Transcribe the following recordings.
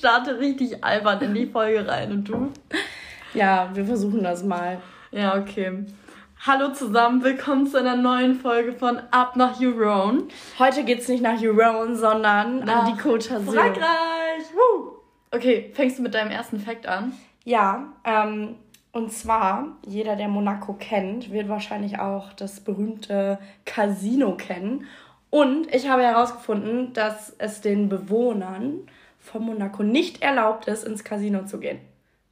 starte richtig albern in die Folge rein. Und du? Ja, wir versuchen das mal. Ja, okay. Hallo zusammen, willkommen zu einer neuen Folge von Up nach Huron. Heute geht's nicht nach Huron, sondern nach an die Côte d'Azur. Frankreich! Woo! Okay, fängst du mit deinem ersten Fact an? Ja, ähm, und zwar, jeder, der Monaco kennt, wird wahrscheinlich auch das berühmte Casino kennen. Und ich habe herausgefunden, dass es den Bewohnern von Monaco nicht erlaubt ist, ins Casino zu gehen.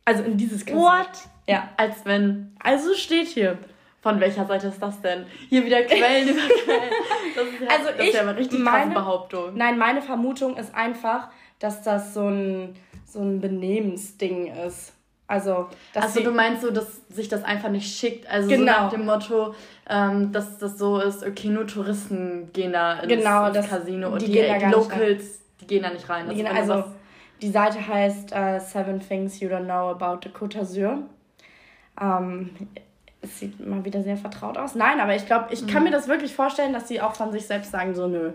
Also in dieses Casino. What? Ja. Als wenn. Also steht hier. Von welcher Seite ist das denn? Hier wieder Quellen über Quellen. Das ist ja, also das ich, ist ja eine richtig meine, Behauptung. Nein, meine Vermutung ist einfach, dass das so ein, so ein Benehmensding ist. Also, also du meinst so, dass sich das einfach nicht schickt. Also genau. so nach dem Motto, ähm, dass das so ist, okay, nur Touristen gehen da ins, genau, ins Casino und die, die Locals, die gehen da nicht rein. Die gehen, also die Seite heißt uh, Seven Things You Don't Know About the Côte d'Azur. Ähm, es sieht mal wieder sehr vertraut aus. Nein, aber ich glaube, ich kann mhm. mir das wirklich vorstellen, dass sie auch von sich selbst sagen, so nö.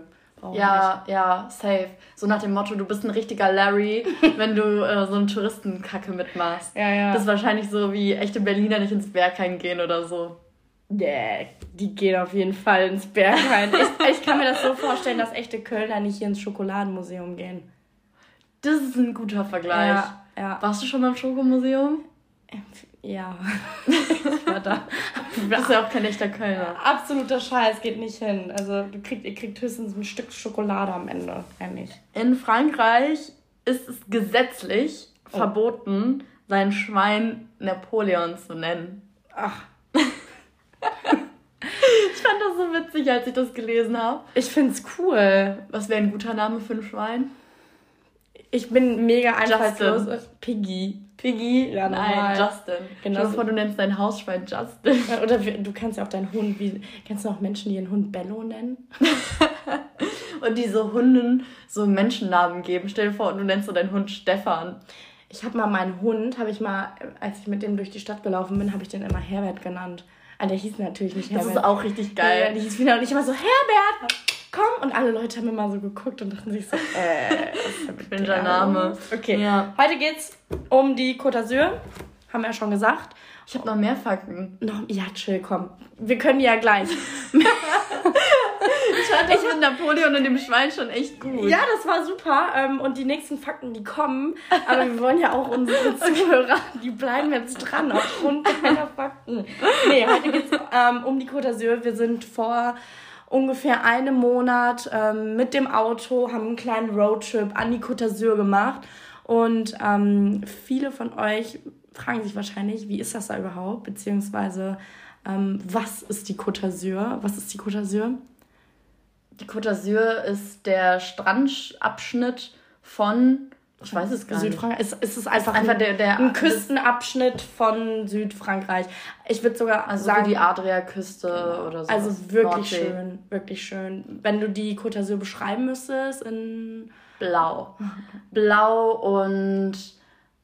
Ja, nicht. ja, safe. So nach dem Motto, du bist ein richtiger Larry, wenn du äh, so eine Touristenkacke mitmachst. Ja, ja. Das ist wahrscheinlich so wie echte Berliner nicht ins Berghain gehen oder so. Yeah, die gehen auf jeden Fall ins Berghain. ich, ich kann mir das so vorstellen, dass echte Kölner nicht hier ins Schokoladenmuseum gehen. Das ist ein guter Vergleich. Ja, ja. Warst du schon mal im Schokomuseum? Ja, ich war da. Du bist ja auch kein echter Kölner. Absoluter Scheiß, geht nicht hin. Also du kriegt, ihr kriegt höchstens ein Stück Schokolade am Ende, ehrlich. In Frankreich ist es gesetzlich oh. verboten, sein Schwein Napoleon zu nennen. Ach. Ich fand das so witzig, als ich das gelesen habe. Ich find's cool. Was wäre ein guter Name für ein Schwein? Ich bin mega einfallslos. Piggy. Piggy? Ja, nein, Justin. Genau. Stell dir vor, du nennst dein Hausschwein Justin. Oder du kannst ja auch deinen Hund, wie, kennst du auch Menschen, die ihren Hund Bello nennen? und diese Hunden so Menschennamen geben. Stell dir vor, du nennst so deinen Hund Stefan. Ich habe mal meinen Hund, habe ich mal, als ich mit dem durch die Stadt gelaufen bin, habe ich den immer Herbert genannt. Aber ah, der hieß natürlich nicht Herbert. Das ist auch richtig geil. Ja, der hieß wieder und ich immer so, Herbert! komm. Und alle Leute haben immer so geguckt und dachten sich so, äh, was ist der Name? Okay, ja. heute geht's um die Côte d'Azur. Haben wir ja schon gesagt. Ich habe noch mehr Fakten. Noch, ja, chill, komm. Wir können die ja gleich. ich fand Napoleon und dem Schwein schon echt gut. Ja, das war super. Ähm, und die nächsten Fakten, die kommen. Aber wir wollen ja auch unsere Zuhörer, die bleiben jetzt dran aufgrund deiner Fakten. Nee, heute geht's ähm, um die Côte d'Azur. Wir sind vor ungefähr einem Monat ähm, mit dem Auto, haben einen kleinen Roadtrip an die Côte d'Azur gemacht. Und ähm, viele von euch fragen sich wahrscheinlich, wie ist das da überhaupt? Beziehungsweise, ähm, was ist die Côte d'Azur? Was ist die Côte d'Azur? Die Côte d'Azur ist der Strandabschnitt von ich weiß es gar Südfrankreich. nicht. Es, es ist einfach, einfach ein, der, der, ein Küstenabschnitt von Südfrankreich. Ich würde sogar also sagen... die Adriaküste genau. oder so. Also wirklich Nordsee. schön, wirklich schön. Wenn du die Côte d'Azur beschreiben müsstest in... Blau. Blau und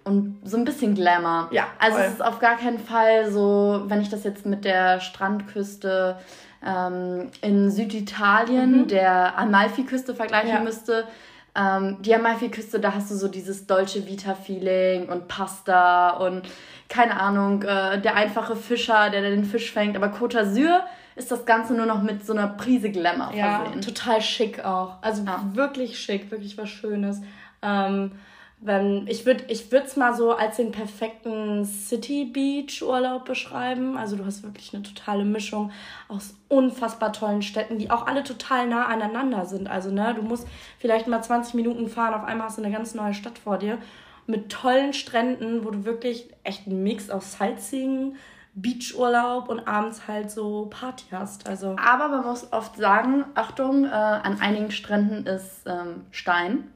und so ein bisschen Glamour. Ja. Also voll. es ist auf gar keinen Fall so, wenn ich das jetzt mit der Strandküste ähm, in Süditalien, mhm. der Amalfiküste vergleichen ja. müsste, ähm, die Amalfi-Küste, da hast du so dieses Dolce Vita-Feeling und Pasta und keine Ahnung, äh, der einfache Fischer, der den Fisch fängt. Aber Côte d'Azur ist das Ganze nur noch mit so einer Prise Glamour ja, versehen. total schick auch. Also ja. wirklich schick, wirklich was Schönes. Ähm, wenn ich würde ich würde es mal so als den perfekten City Beach Urlaub beschreiben. Also du hast wirklich eine totale Mischung aus unfassbar tollen Städten, die auch alle total nah aneinander sind. Also ne, du musst vielleicht mal 20 Minuten fahren, auf einmal hast du eine ganz neue Stadt vor dir mit tollen Stränden, wo du wirklich echt einen Mix aus Sightseeing, Beachurlaub und abends halt so Party hast. Also aber man muss oft sagen, Achtung, äh, an einigen Stränden ist ähm, Stein.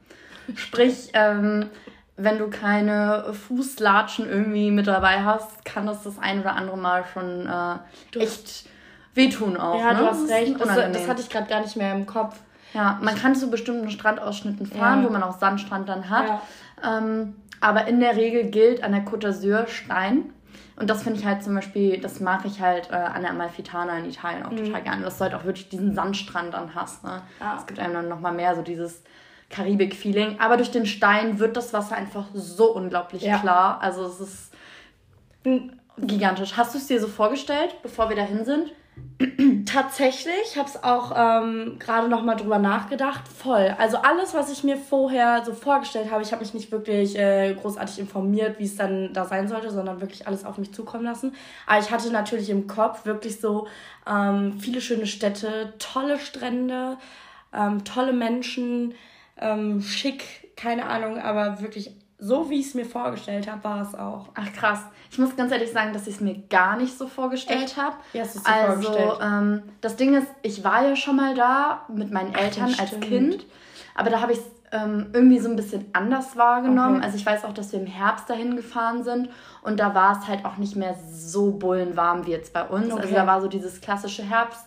Sprich, ähm, wenn du keine Fußlatschen irgendwie mit dabei hast, kann das das ein oder andere Mal schon äh, echt wehtun auch. Ja, ne? du hast recht. Das, das, hatte ich gerade gar nicht mehr im Kopf. Ja, man kann zu bestimmten Strandausschnitten fahren, ja. wo man auch Sandstrand dann hat. Ja. Ähm, aber in der Regel gilt an der Côte d'Azur Stein. Und das finde ich halt zum Beispiel, das mag ich halt äh, an der Amalfitana in Italien auch mhm. total gerne, dass du halt auch wirklich diesen Sandstrand dann hast. Ne? Ja. Es gibt einem dann nochmal mehr so dieses Karibik-Feeling. Aber durch den Stein wird das Wasser einfach so unglaublich ja. klar. Also es ist gigantisch. Hast du es dir so vorgestellt, bevor wir dahin sind? Tatsächlich, ich habe es auch ähm, gerade noch mal drüber nachgedacht. Voll. Also alles, was ich mir vorher so vorgestellt habe, ich habe mich nicht wirklich äh, großartig informiert, wie es dann da sein sollte, sondern wirklich alles auf mich zukommen lassen. Aber ich hatte natürlich im Kopf wirklich so ähm, viele schöne Städte, tolle Strände, ähm, tolle Menschen, ähm, schick, keine Ahnung, aber wirklich so, wie ich es mir vorgestellt habe, war es auch. Ach krass. Ich muss ganz ehrlich sagen, dass ich es mir gar nicht so vorgestellt habe. Du es dir also, vorgestellt? Ähm, das Ding ist, ich war ja schon mal da mit meinen Eltern Ach, als Kind, aber da habe ich es ähm, irgendwie so ein bisschen anders wahrgenommen. Okay. Also ich weiß auch, dass wir im Herbst dahin gefahren sind und da war es halt auch nicht mehr so bullenwarm wie jetzt bei uns. Also okay. Also da war so dieses klassische Herbst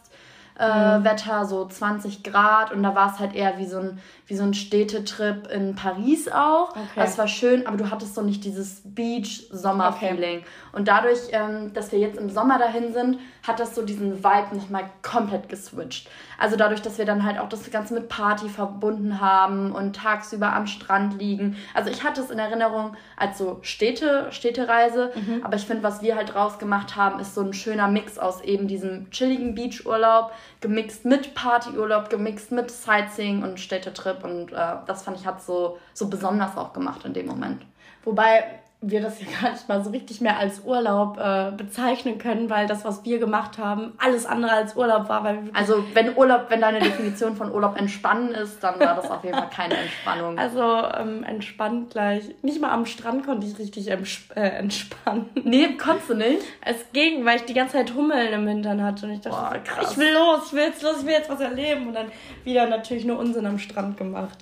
äh, mhm. Wetter, so 20 Grad und da war es halt eher wie so ein, wie so ein Städtetrip in Paris auch. Okay. Das war schön, aber du hattest so nicht dieses Beach-Sommer-Feeling. Okay. Und dadurch, ähm, dass wir jetzt im Sommer dahin sind, hat das so diesen Vibe nochmal komplett geswitcht. Also dadurch, dass wir dann halt auch das Ganze mit Party verbunden haben und tagsüber am Strand liegen. Also ich hatte es in Erinnerung als so Städte, Städtereise, mhm. aber ich finde, was wir halt draus gemacht haben, ist so ein schöner Mix aus eben diesem chilligen Beachurlaub, gemixt mit Partyurlaub, gemixt mit Sightseeing und Städtetrip und äh, das fand ich hat so, so besonders auch gemacht in dem Moment. Wobei wir das ja gar nicht mal so richtig mehr als Urlaub äh, bezeichnen können, weil das, was wir gemacht haben, alles andere als Urlaub war. Weil also wenn Urlaub, wenn deine Definition von Urlaub entspannen ist, dann war das auf jeden Fall keine Entspannung. Also ähm, entspannt gleich. Nicht mal am Strand konnte ich richtig äh, entspannen. Nee, konntest du nicht? Es ging, weil ich die ganze Zeit Hummeln im Hintern hatte und ich dachte, Boah, krass. ich will los, ich will jetzt los, ich will jetzt was erleben und dann wieder natürlich nur Unsinn am Strand gemacht.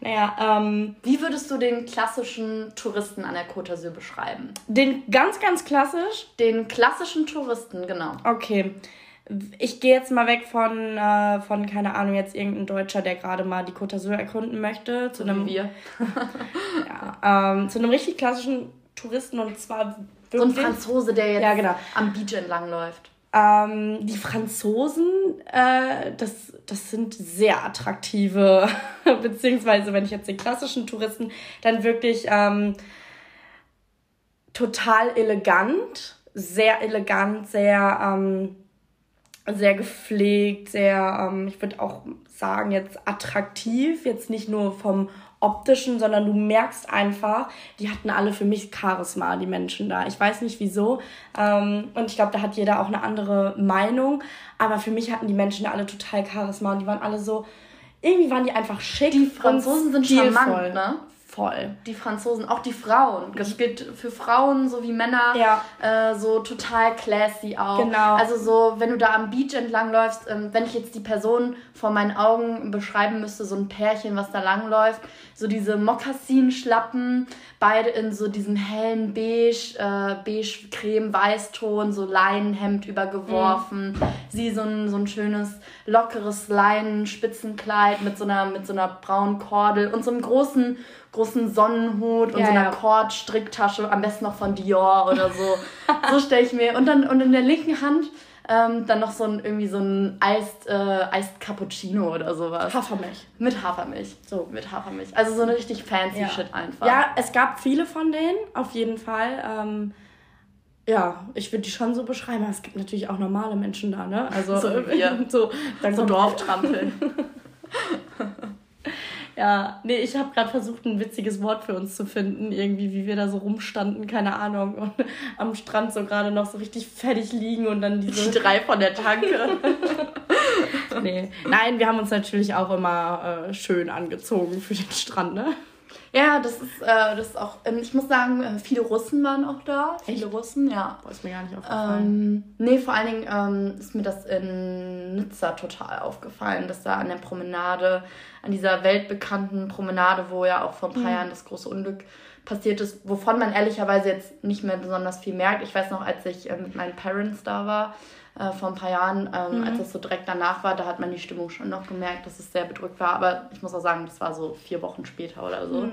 Naja, ähm, Wie würdest du den klassischen Touristen an der Côte d'Azur beschreiben? Den ganz, ganz klassisch? Den klassischen Touristen, genau. Okay. Ich gehe jetzt mal weg von, äh, von, keine Ahnung, jetzt irgendein Deutscher, der gerade mal die Côte d'Azur erkunden möchte. Zu einem, wir. ja, ähm, zu einem richtig klassischen Touristen und zwar wirklich, So ein Franzose, der jetzt ja, genau. am Beach entlang läuft. Ähm, die Franzosen, äh, das, das sind sehr attraktive, beziehungsweise wenn ich jetzt den klassischen Touristen, dann wirklich ähm, total elegant, sehr elegant, sehr, ähm, sehr gepflegt, sehr, ähm, ich würde auch sagen, jetzt attraktiv, jetzt nicht nur vom optischen, sondern du merkst einfach, die hatten alle für mich Charisma, die Menschen da. Ich weiß nicht wieso. Ähm, und ich glaube, da hat jeder auch eine andere Meinung. Aber für mich hatten die Menschen da alle total Charisma und die waren alle so, irgendwie waren die einfach schick. Die Franzosen sind charmant, ne? Voll. Die Franzosen, auch die Frauen. Das gilt für Frauen sowie Männer. Ja. Äh, so total classy auch. Genau. Also so, wenn du da am Beach entlang läufst, ähm, wenn ich jetzt die Person vor meinen Augen beschreiben müsste, so ein Pärchen, was da langläuft, so diese Mokassin-Schlappen, beide in so diesem hellen Beige, äh, Beige-Creme-Weißton, so Leinenhemd übergeworfen. Mhm. Sie so ein, so ein schönes, lockeres Leinen-Spitzenkleid mit so einer, mit so einer braunen Kordel und so einem großen großen Sonnenhut und ja, so einer ja. Kordstricktasche, am besten noch von Dior oder so. so stelle ich mir. Und dann und in der linken Hand ähm, dann noch so ein irgendwie so ein Eist, äh, Eist Cappuccino oder sowas. Hafermilch. Mit Hafermilch. So. Mit Hafermilch. Also so eine richtig fancy ja. Shit einfach. Ja, es gab viele von denen, auf jeden Fall. Ähm, ja, ich würde die schon so beschreiben. Aber es gibt natürlich auch normale Menschen da, ne? Also so, so, so Dorftrampeln. Ja, nee, ich habe gerade versucht, ein witziges Wort für uns zu finden, irgendwie, wie wir da so rumstanden, keine Ahnung, und am Strand so gerade noch so richtig fertig liegen und dann diese. Die drei von der Tanke. nee. Nein, wir haben uns natürlich auch immer äh, schön angezogen für den Strand, ne? Ja, das ist, äh, das ist auch, ähm, ich muss sagen, äh, viele Russen waren auch da. Echt? Viele Russen, ja. Boah, ist mir gar nicht aufgefallen. Ähm, nee, vor allen Dingen ähm, ist mir das in Nizza total aufgefallen, dass da an der Promenade, an dieser weltbekannten Promenade, wo ja auch vor ein paar mhm. Jahren das große Unglück passiert ist, wovon man ehrlicherweise jetzt nicht mehr besonders viel merkt. Ich weiß noch, als ich äh, mit meinen Parents da war, äh, vor ein paar Jahren, ähm, mhm. als es so direkt danach war, da hat man die Stimmung schon noch gemerkt, dass es sehr bedrückt war. Aber ich muss auch sagen, das war so vier Wochen später oder so. Mhm.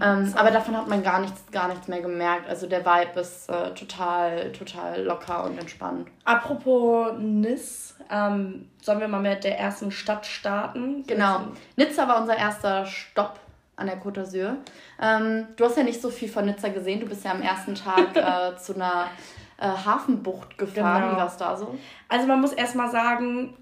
Ja, ähm, aber davon hat man gar nichts, gar nichts mehr gemerkt. Also der Vibe ist äh, total, total locker und entspannt. Apropos Nis, ähm, sollen wir mal mit der ersten Stadt starten? Genau. Nizza war unser erster Stopp an der Côte d'Azur. Ähm, du hast ja nicht so viel von Nizza gesehen. Du bist ja am ersten Tag äh, zu einer äh, Hafenbucht gefahren. Genau. Wie war es da so? Also man muss erstmal sagen,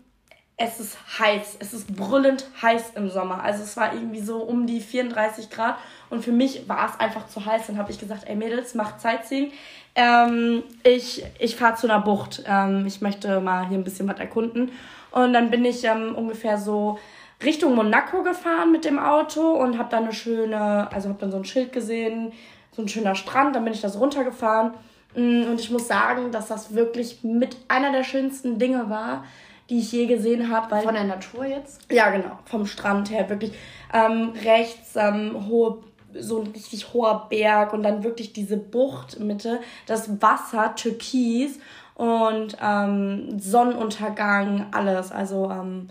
es ist heiß. Es ist brüllend heiß im Sommer. Also es war irgendwie so um die 34 Grad. Und für mich war es einfach zu heiß. Dann habe ich gesagt, ey Mädels, macht Sightseeing. Ähm, ich ich fahre zu einer Bucht. Ähm, ich möchte mal hier ein bisschen was erkunden. Und dann bin ich ähm, ungefähr so Richtung Monaco gefahren mit dem Auto und habe dann eine schöne, also habe dann so ein Schild gesehen, so ein schöner Strand, dann bin ich das runtergefahren mm, und ich muss sagen, dass das wirklich mit einer der schönsten Dinge war, die ich je gesehen habe. Von der Natur jetzt? Ja, genau, vom Strand her wirklich ähm, rechts ähm, hohe so ein richtig hoher Berg und dann wirklich diese Bucht Mitte, das Wasser türkis und ähm, Sonnenuntergang, alles. Also ähm,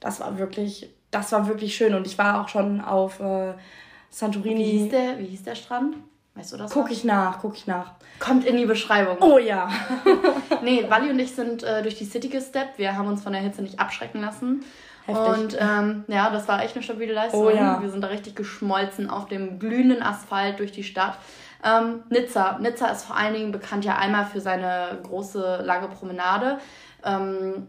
das war wirklich, das war wirklich schön. Und ich war auch schon auf äh, Santorini. Wie hieß, der, wie hieß der Strand? Weißt du das? Guck ich nach, guck ich nach. Kommt in die Beschreibung. Oh ja. nee, Wally und ich sind äh, durch die City gesteppt. Wir haben uns von der Hitze nicht abschrecken lassen. Heftig. Und ähm, ja, das war echt eine stabile Leistung. Oh, ja. Wir sind da richtig geschmolzen auf dem glühenden Asphalt durch die Stadt. Ähm, Nizza. Nizza ist vor allen Dingen bekannt ja einmal für seine große, lange Promenade. Ähm,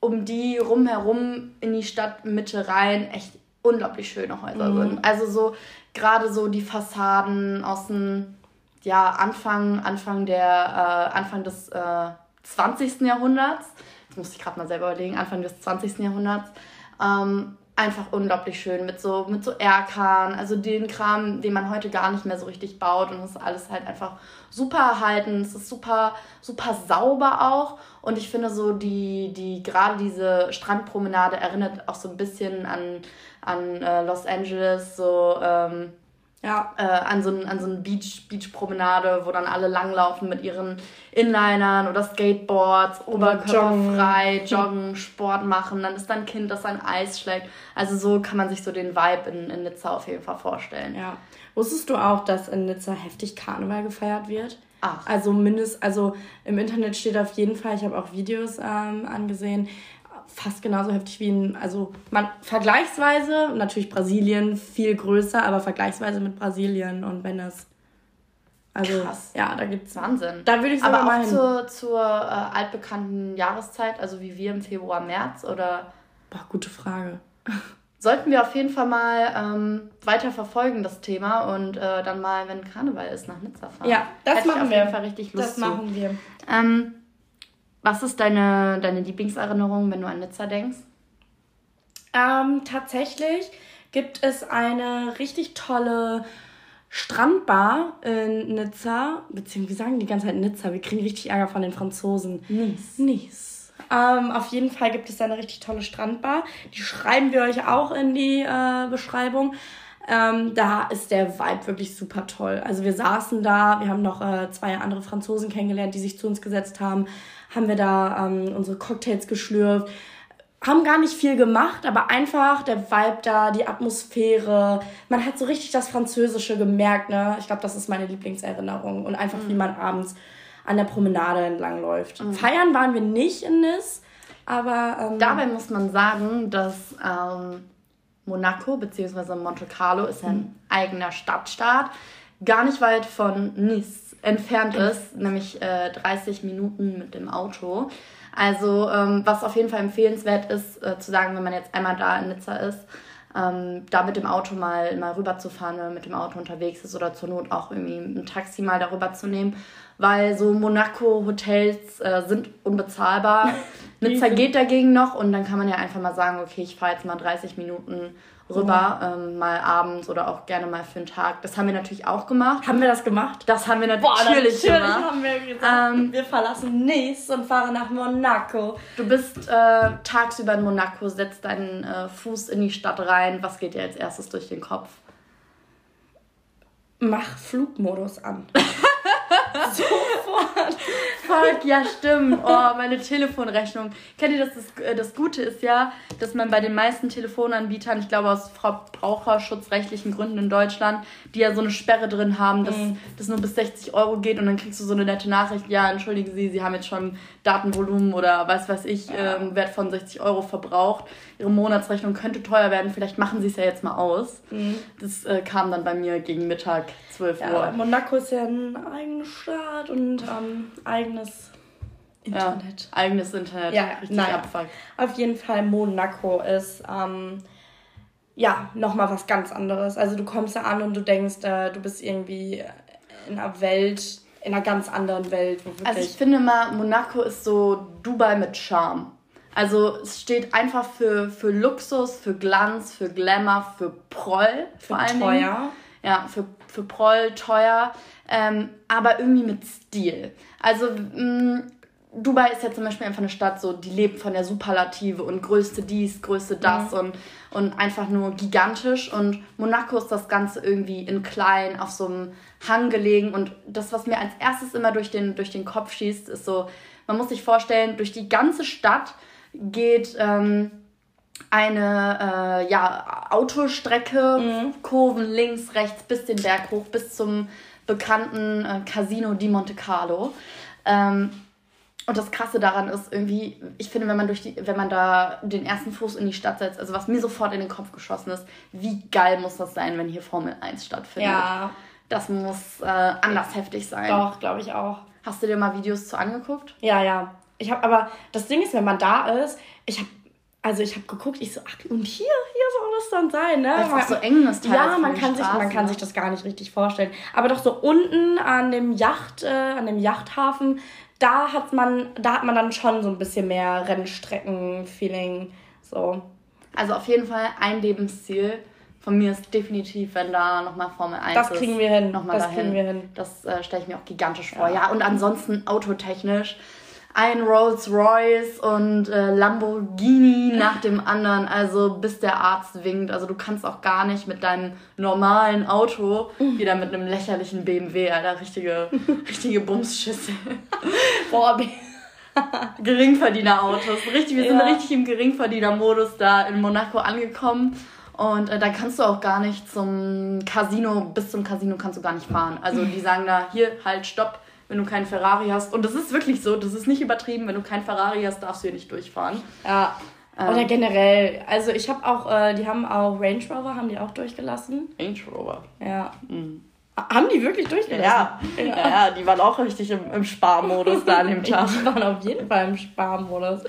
um die rumherum in die Stadtmitte rein echt unglaublich schöne Häuser mhm. sind. Also so gerade so die Fassaden aus dem ja, Anfang, Anfang, der, äh, Anfang des äh, 20. Jahrhunderts, das muss ich gerade mal selber überlegen, Anfang des 20. Jahrhunderts, ähm, einfach unglaublich schön mit so, mit so Erkan, also den Kram, den man heute gar nicht mehr so richtig baut und das ist alles halt einfach super erhalten, es ist super, super sauber auch und ich finde so die, die, gerade diese Strandpromenade erinnert auch so ein bisschen an, an äh, Los Angeles, so, ähm, ja. Äh, an so, an so eine Beach, Beach-Promenade, wo dann alle langlaufen mit ihren Inlinern oder Skateboards, oberkörperfrei, joggen. joggen, Sport machen. Dann ist da ein Kind, das ein Eis schlägt. Also so kann man sich so den Vibe in, in Nizza auf jeden Fall vorstellen. Ja. Wusstest du auch, dass in Nizza heftig Karneval gefeiert wird? Ach. Also mindest, also im Internet steht auf jeden Fall, ich habe auch Videos ähm, angesehen, fast genauso heftig wie in, also man vergleichsweise, natürlich Brasilien viel größer, aber vergleichsweise mit Brasilien und Venice. Also Krass. ja, da gibt's Wahnsinn. Da würde ich sogar aber mal auch hin. zur, zur äh, altbekannten Jahreszeit, also wie wir im Februar, März oder? Boah, gute Frage. Sollten wir auf jeden Fall mal ähm, weiter verfolgen, das Thema, und äh, dann mal, wenn Karneval ist, nach Nizza fahren. Ja, das Hätte machen ich auf wir. jeden Fall richtig Lust Das machen zu. wir. Ähm, was ist deine, deine Lieblingserinnerung, wenn du an Nizza denkst? Ähm, tatsächlich gibt es eine richtig tolle Strandbar in Nizza, beziehungsweise wir sagen die ganze Zeit Nizza, wir kriegen richtig Ärger von den Franzosen. Nice. Nice. Ähm, auf jeden Fall gibt es da eine richtig tolle Strandbar. Die schreiben wir euch auch in die äh, Beschreibung. Ähm, da ist der Vibe wirklich super toll. Also wir saßen da, wir haben noch äh, zwei andere Franzosen kennengelernt, die sich zu uns gesetzt haben haben wir da ähm, unsere Cocktails geschlürft. Haben gar nicht viel gemacht, aber einfach der Vibe da, die Atmosphäre. Man hat so richtig das Französische gemerkt, ne? Ich glaube, das ist meine Lieblingserinnerung. Und einfach, mhm. wie man abends an der Promenade entlang läuft. Mhm. Feiern waren wir nicht in Nis, aber. Ähm, Dabei muss man sagen, dass ähm, Monaco bzw. Monte Carlo ist ein mhm. eigener Stadtstaat, gar nicht weit von Nice entfernt ist, nämlich äh, 30 Minuten mit dem Auto. Also ähm, was auf jeden Fall empfehlenswert ist, äh, zu sagen, wenn man jetzt einmal da in Nizza ist, ähm, da mit dem Auto mal, mal rüberzufahren, wenn man mit dem Auto unterwegs ist oder zur Not auch irgendwie ein Taxi mal darüber zu nehmen, weil so Monaco-Hotels äh, sind unbezahlbar. Nizza geht dagegen noch und dann kann man ja einfach mal sagen, okay, ich fahre jetzt mal 30 Minuten rüber, ähm, mal abends oder auch gerne mal für einen Tag. Das haben wir natürlich auch gemacht. Haben wir das gemacht? Das haben wir natürlich, Boah, natürlich gemacht. haben wir gesagt, ähm, wir verlassen Nice und fahren nach Monaco. Du bist äh, tagsüber in Monaco, setzt deinen äh, Fuß in die Stadt rein. Was geht dir als erstes durch den Kopf? Mach Flugmodus an. Sofort. Fuck, ja stimmt. Oh, meine Telefonrechnung. Kennt ihr das? Das, äh, das Gute ist ja, dass man bei den meisten Telefonanbietern, ich glaube aus verbraucherschutzrechtlichen Gründen in Deutschland, die ja so eine Sperre drin haben, dass mhm. das nur bis 60 Euro geht und dann kriegst du so eine nette Nachricht, ja, entschuldigen Sie, Sie haben jetzt schon Datenvolumen oder was weiß ich, ja. ähm, Wert von 60 Euro verbraucht. Ihre Monatsrechnung könnte teuer werden, vielleicht machen Sie es ja jetzt mal aus. Mhm. Das äh, kam dann bei mir gegen Mittag, 12 ja, Uhr. Monaco ist ja ein eigener Staat und ähm, eigenes Internet. Ja, eigenes Internet. Ja, richtig naja. Abfuck. Auf jeden Fall, Monaco ist ähm, ja nochmal was ganz anderes. Also du kommst da an und du denkst, äh, du bist irgendwie in einer Welt, in einer ganz anderen Welt. also ich finde mal, Monaco ist so Dubai mit Charme. Also es steht einfach für, für Luxus, für Glanz, für Glamour, für Proll für vor allem. Teuer. Ja, für, für Proll, teuer, ähm, aber irgendwie mit Stil. Also mh, mm, Dubai ist ja zum Beispiel einfach eine Stadt, so, die lebt von der Superlative und größte dies, größte das mhm. und, und einfach nur gigantisch. Und Monaco ist das Ganze irgendwie in klein, auf so einem Hang gelegen. Und das, was mir als erstes immer durch den, durch den Kopf schießt, ist so, man muss sich vorstellen, durch die ganze Stadt geht ähm, eine äh, ja, Autostrecke, mhm. Kurven links, rechts bis den Berg hoch, bis zum bekannten äh, Casino di Monte Carlo. Ähm, und das Krasse daran ist irgendwie, ich finde, wenn man durch die, wenn man da den ersten Fuß in die Stadt setzt, also was mir sofort in den Kopf geschossen ist, wie geil muss das sein, wenn hier Formel 1 stattfindet. Ja. Das muss äh, anders heftig sein. Doch, glaube ich auch. Hast du dir mal Videos zu angeguckt? Ja, ja. Ich habe aber das Ding ist, wenn man da ist, ich habe also ich habe geguckt, ich so, ach, und hier, hier soll das dann sein, ne? Weil es so eng ist Ja, man kann, sich, man kann ne? sich das gar nicht richtig vorstellen. Aber doch so unten an dem Yacht, äh, an dem Yachthafen, da hat man, da hat man dann schon so ein bisschen mehr Rennstrecken-Feeling. So. Also auf jeden Fall ein Lebensziel. Von mir ist definitiv, wenn da nochmal Formel 1 das ist. Das kriegen wir hin. Nochmal das dahin. kriegen wir hin. Das äh, stelle ich mir auch gigantisch vor. Ja, ja und ansonsten autotechnisch ein Rolls Royce und äh, Lamborghini nach dem anderen, also bis der Arzt winkt. Also du kannst auch gar nicht mit deinem normalen Auto wieder mit einem lächerlichen BMW, Alter, richtige, richtige Bumsschüssel. Boah, Geringverdiener-Autos. Richtig, wir sind ja. richtig im Geringverdiener-Modus da in Monaco angekommen. Und äh, da kannst du auch gar nicht zum Casino, bis zum Casino kannst du gar nicht fahren. Also die sagen da, hier, halt, stopp wenn du keinen Ferrari hast. Und das ist wirklich so, das ist nicht übertrieben. Wenn du keinen Ferrari hast, darfst du hier nicht durchfahren. Ja. Ähm. Oder generell. Also ich habe auch, äh, die haben auch Range Rover, haben die auch durchgelassen. Range Rover? Ja. Mhm. Haben die wirklich durchgelassen? Ja. ja, ja, die waren auch richtig im, im Sparmodus da an dem Tag. die waren auf jeden Fall im Sparmodus.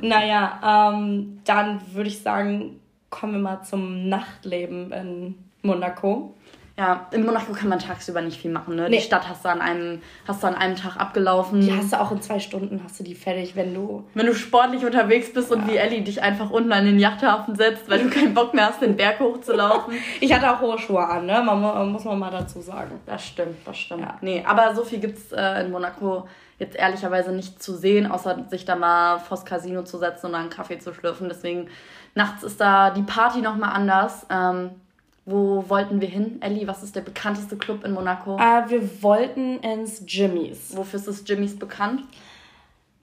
naja, ähm, dann würde ich sagen, kommen wir mal zum Nachtleben in Monaco. Ja, in Monaco kann man tagsüber nicht viel machen, ne? Nee. Die Stadt hast du an einem, hast du an einem Tag abgelaufen. Die hast du auch in zwei Stunden hast du die fertig, wenn du. Wenn du sportlich unterwegs bist ja. und wie Ellie dich einfach unten an den Yachthafen setzt, weil du keinen Bock mehr hast, den Berg hochzulaufen. ich hatte auch hohe Schuhe an, ne? Man, muss man mal dazu sagen. Das stimmt, das stimmt. Ja. Nee, aber so viel gibt's äh, in Monaco jetzt ehrlicherweise nicht zu sehen, außer sich da mal vors Casino zu setzen und einen Kaffee zu schlürfen. Deswegen nachts ist da die Party nochmal anders. Ähm, wo wollten wir hin, Ellie? Was ist der bekannteste Club in Monaco? Äh, wir wollten ins Jimmys. Wofür ist das Jimmys bekannt?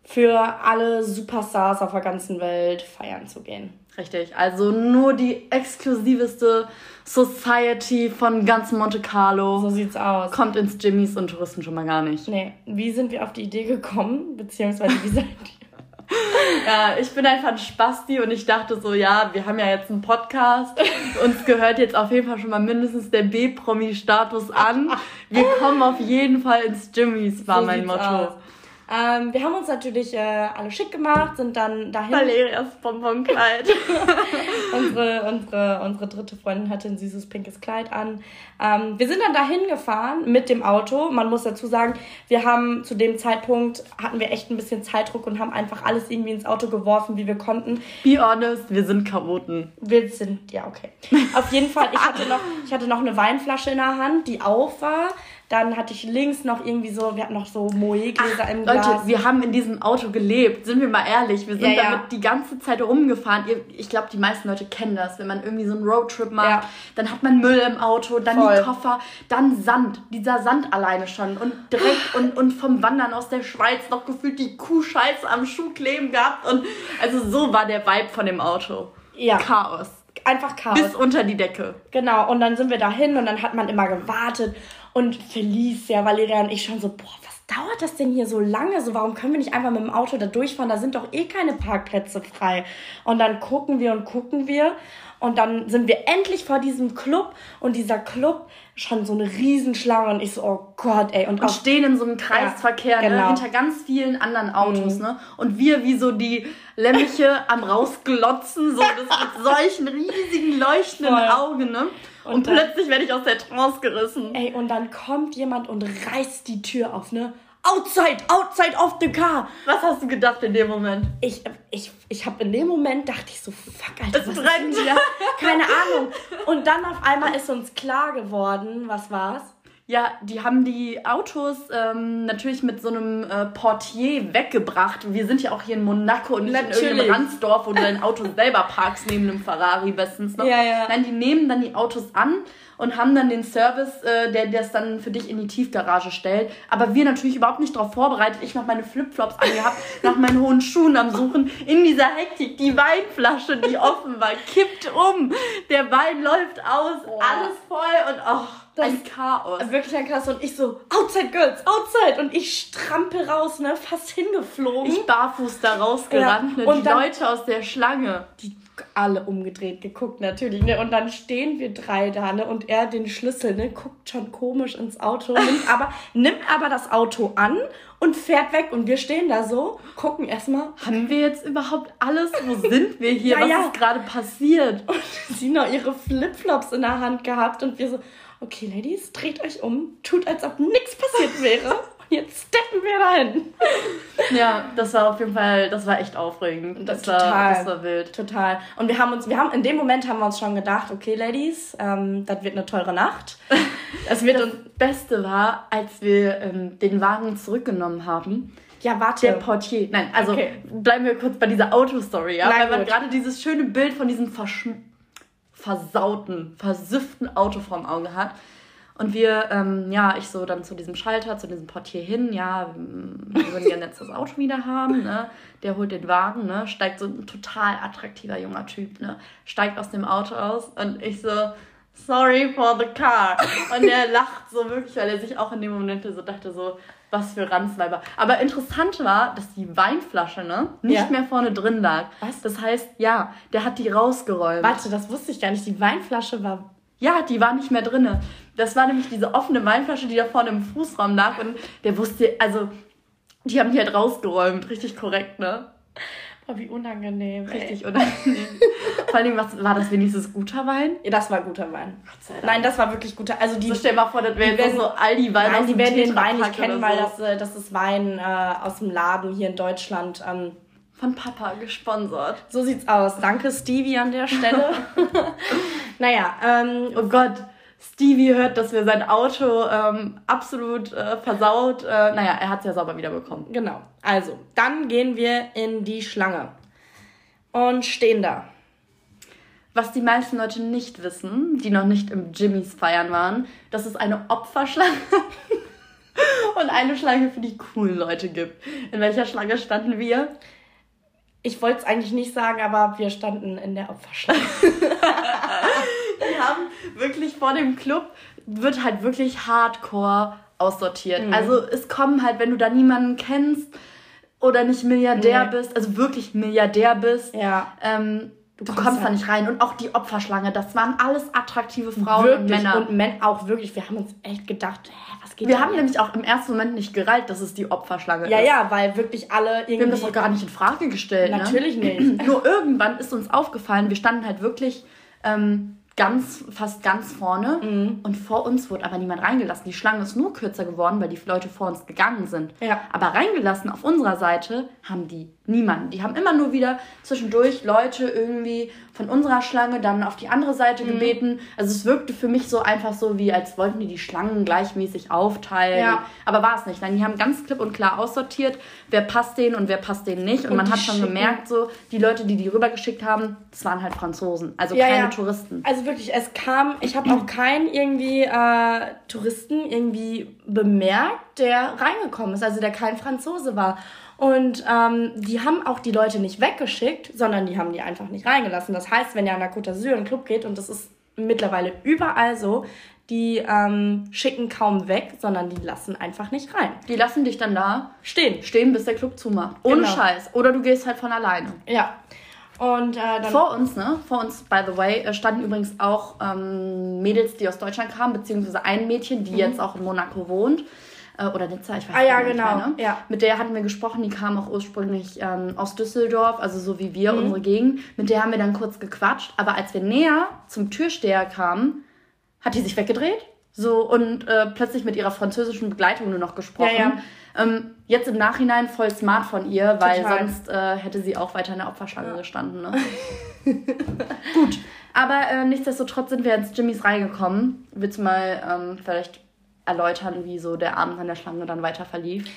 Für alle Superstars auf der ganzen Welt feiern zu gehen. Richtig, also nur die exklusiveste Society von ganz Monte Carlo. So sieht's aus. Kommt ins Jimmys und Touristen schon mal gar nicht. Nee, wie sind wir auf die Idee gekommen? Beziehungsweise wie seid ihr? ja, ich bin einfach ein Spasti und ich dachte so, ja, wir haben ja jetzt einen Podcast. Uns gehört jetzt auf jeden Fall schon mal mindestens der B-Promi-Status an. Wir kommen auf jeden Fall ins Jimmys, war so mein Motto. Aus. Ähm, wir haben uns natürlich äh, alle schick gemacht, sind dann dahin. Valerias Bonbonkleid. unsere, unsere, unsere dritte Freundin hatte ein süßes pinkes Kleid an. Ähm, wir sind dann dahin gefahren mit dem Auto. Man muss dazu sagen, wir haben zu dem Zeitpunkt hatten wir echt ein bisschen Zeitdruck und haben einfach alles irgendwie ins Auto geworfen, wie wir konnten. Be honest, wir sind Chaoten. Wir sind, ja, okay. Auf jeden Fall, ich hatte noch, ich hatte noch eine Weinflasche in der Hand, die auf war Dann hatte ich links noch irgendwie so, wir hatten noch so Moe-Gläser im Glas. Leute, wir haben in diesem Auto gelebt, sind wir mal ehrlich. Wir sind ja, damit ja. die ganze Zeit rumgefahren. Ich glaube, die meisten Leute kennen das, wenn man irgendwie so einen Roadtrip macht. Ja. Dann hat man Müll im Auto, dann Voll. die Koffer, dann Sand. Dieser Sand alleine schon. Und Dreck und, und vom Wandern aus der Schweiz noch gefühlt die Kuhscheiße am Schuh kleben gehabt. Und also so war der Vibe von dem Auto. Ja. Chaos einfach Chaos. Bis unter die Decke. Genau, und dann sind wir dahin und dann hat man immer gewartet. Und Felicia, Valeria und ich schon so, boah, was dauert das denn hier so lange? So, warum können wir nicht einfach mit dem Auto da durchfahren? Da sind doch eh keine Parkplätze frei. Und dann gucken wir und gucken wir. Und dann sind wir endlich vor diesem Club und dieser Club schon so eine Riesenschlange und ich so, oh Gott, ey. Und, und stehen in so einem Kreisverkehr, ja, ne, genau. ne, hinter ganz vielen anderen Autos, mhm. ne? Und wir wie so die Lämmiche am rausglotzen, so das mit solchen riesigen leuchtenden Voll. Augen, ne? Und, und dann, plötzlich werde ich aus der Trance gerissen. Ey, und dann kommt jemand und reißt die Tür auf, ne? Outside, outside of the car. Was hast du gedacht in dem Moment? Ich, ich, ich habe in dem Moment dachte ich so, fuck, Alter, es was brennt. Keine Ahnung. Und dann auf einmal ist uns klar geworden, was war's? Ja, die haben die Autos ähm, natürlich mit so einem äh, Portier weggebracht. Wir sind ja auch hier in Monaco und nicht natürlich. in irgendeinem Ranzdorf, wo du dein Auto selber parkst neben einem Ferrari bestens noch. Ja, ja. Nein, die nehmen dann die Autos an und haben dann den Service, äh, der das dann für dich in die Tiefgarage stellt. Aber wir natürlich überhaupt nicht darauf vorbereitet. Ich noch meine Flipflops angehabt, nach meinen hohen Schuhen am Suchen. In dieser Hektik, die Weinflasche, die offen war, kippt um. Der Wein läuft aus, Boah. alles voll und oh, das ein Chaos. Wirklich ein Chaos. Und ich so, outside girls, outside. Und ich strampe raus, ne, fast hingeflogen. Ich barfuß da rausgerannt, ja. ne, die dann, Leute aus der Schlange. Die alle umgedreht geguckt natürlich, ne? Und dann stehen wir drei da, ne? Und er den Schlüssel, ne? Guckt schon komisch ins Auto, nimmt aber, nimmt aber das Auto an und fährt weg. Und wir stehen da so, gucken erstmal. Haben wir jetzt überhaupt alles? Wo sind wir hier? ja, Was ja. ist gerade passiert? Und sie noch ihre Flipflops in der Hand gehabt und wir so, okay, Ladies, dreht euch um, tut, als ob nichts passiert wäre jetzt steppen wir dahin. Ja, das war auf jeden Fall, das war echt aufregend. Das, das total, war, das war wild. Total. Und wir haben uns, wir haben in dem Moment haben wir uns schon gedacht, okay, Ladies, ähm, das wird eine teure Nacht. Es wird das Beste war, als wir ähm, den Wagen zurückgenommen haben. Ja, warte. Der Portier. Nein, also okay. bleiben wir kurz bei dieser Autostory, ja? Nein, Weil man gerade dieses schöne Bild von diesem versauten, versüfften Auto vorm Auge hat. Und wir, ähm, ja, ich so dann zu diesem Schalter, zu diesem Portier hin, ja, wir würden gerne jetzt das Auto wieder haben, ne? Der holt den Wagen, ne? Steigt so ein total attraktiver junger Typ, ne? Steigt aus dem Auto aus und ich so, sorry for the car. Und er lacht so wirklich, weil er sich auch in dem Moment so dachte, so, was für Ranzweiber. Aber interessant war, dass die Weinflasche, ne, nicht ja. mehr vorne drin lag. Was? Das heißt, ja, der hat die rausgeräumt. Warte, das wusste ich gar nicht. Die Weinflasche war ja, die war nicht mehr drinne. Das war nämlich diese offene Weinflasche, die da vorne im Fußraum lag. Und der wusste, also, die haben die halt rausgeräumt. Richtig korrekt, ne? Oh, wie unangenehm. Richtig ey. unangenehm. Vor allem, was, war das wenigstens guter Wein? Ja, das war guter Wein. Nein, das war wirklich guter. Also die, so stell mal vor, das wäre jetzt so Aldi Wein Nein, die werden den Wein nicht kennen, so. weil das, äh, das ist Wein äh, aus dem Laden hier in Deutschland. Ähm, von Papa gesponsert. So sieht's aus. Danke, Stevie, an der Stelle. naja, ähm, oh Gott. Stevie hört, dass wir sein Auto ähm, absolut äh, versaut. Äh, naja, er hat es ja sauber wiederbekommen. Genau. Also, dann gehen wir in die Schlange und stehen da. Was die meisten Leute nicht wissen, die noch nicht im Jimmys feiern waren, dass es eine Opferschlange und eine Schlange für die coolen Leute gibt. In welcher Schlange standen wir? Ich wollte es eigentlich nicht sagen, aber wir standen in der Opferschlange. wirklich vor dem Club, wird halt wirklich hardcore aussortiert. Mhm. Also es kommen halt, wenn du da niemanden kennst oder nicht Milliardär nee. bist, also wirklich Milliardär bist, ja. ähm, Du, du kommst da nicht rein. Und auch die Opferschlange, das waren alles attraktive Frauen wirklich. und Männer. Und Männer auch wirklich. Wir haben uns echt gedacht, hä, was geht Wir haben nämlich auch im ersten Moment nicht gereilt, dass es die Opferschlange ja, ist. Ja, ja, weil wirklich alle irgendwie. Wir haben das auch gar nicht in Frage gestellt. Ne? Natürlich ne? nicht. Nur irgendwann ist uns aufgefallen, wir standen halt wirklich ähm, ganz, fast ganz vorne mhm. und vor uns wurde aber niemand reingelassen. Die Schlange ist nur kürzer geworden, weil die Leute vor uns gegangen sind. Ja. Aber reingelassen auf unserer Seite haben die niemanden. Die haben immer nur wieder zwischendurch Leute irgendwie von unserer Schlange dann auf die andere Seite mhm. gebeten. Also es wirkte für mich so einfach so, wie als wollten die die Schlangen gleichmäßig aufteilen. Ja. Aber war es nicht. Nein, die haben ganz klipp und klar aussortiert, wer passt denen und wer passt denen nicht. Und, und man hat schon gemerkt, so die Leute, die die rübergeschickt haben, das waren halt Franzosen, also ja, keine ja. Touristen. Also wirklich, es kam, ich habe auch keinen irgendwie äh, Touristen irgendwie bemerkt, der reingekommen ist, also der kein Franzose war. Und ähm, die haben auch die Leute nicht weggeschickt, sondern die haben die einfach nicht reingelassen. Das heißt, wenn ihr an der Côte d'Azur einen Club geht, und das ist mittlerweile überall so, die ähm, schicken kaum weg, sondern die lassen einfach nicht rein. Die lassen dich dann da stehen. Stehen, bis der Club zumacht. Ohne genau. Scheiß. Oder du gehst halt von alleine. Ja. Und äh, dann vor uns, ne? Vor uns, by the way, äh, standen übrigens auch ähm, Mädels, die aus Deutschland kamen, beziehungsweise ein Mädchen, die mhm. jetzt auch in Monaco wohnt äh, oder Nizza, ich weiß ah, ja, genau. Mehr, ne? ja. Mit der hatten wir gesprochen, die kam auch ursprünglich ähm, aus Düsseldorf, also so wie wir, mhm. unsere Gegend. Mit der haben wir dann kurz gequatscht, aber als wir näher zum Türsteher kamen, hat die sich weggedreht so und äh, plötzlich mit ihrer französischen Begleitung nur noch gesprochen. Ja, ja. Ähm, jetzt im Nachhinein voll smart von ihr, weil Total. sonst äh, hätte sie auch weiter in der Opferschlange ja. gestanden. Ne? Gut, aber äh, nichtsdestotrotz sind wir ins Jimmys reingekommen. Willst du mal ähm, vielleicht erläutern, wie so der Abend an der Schlange dann weiter verlief?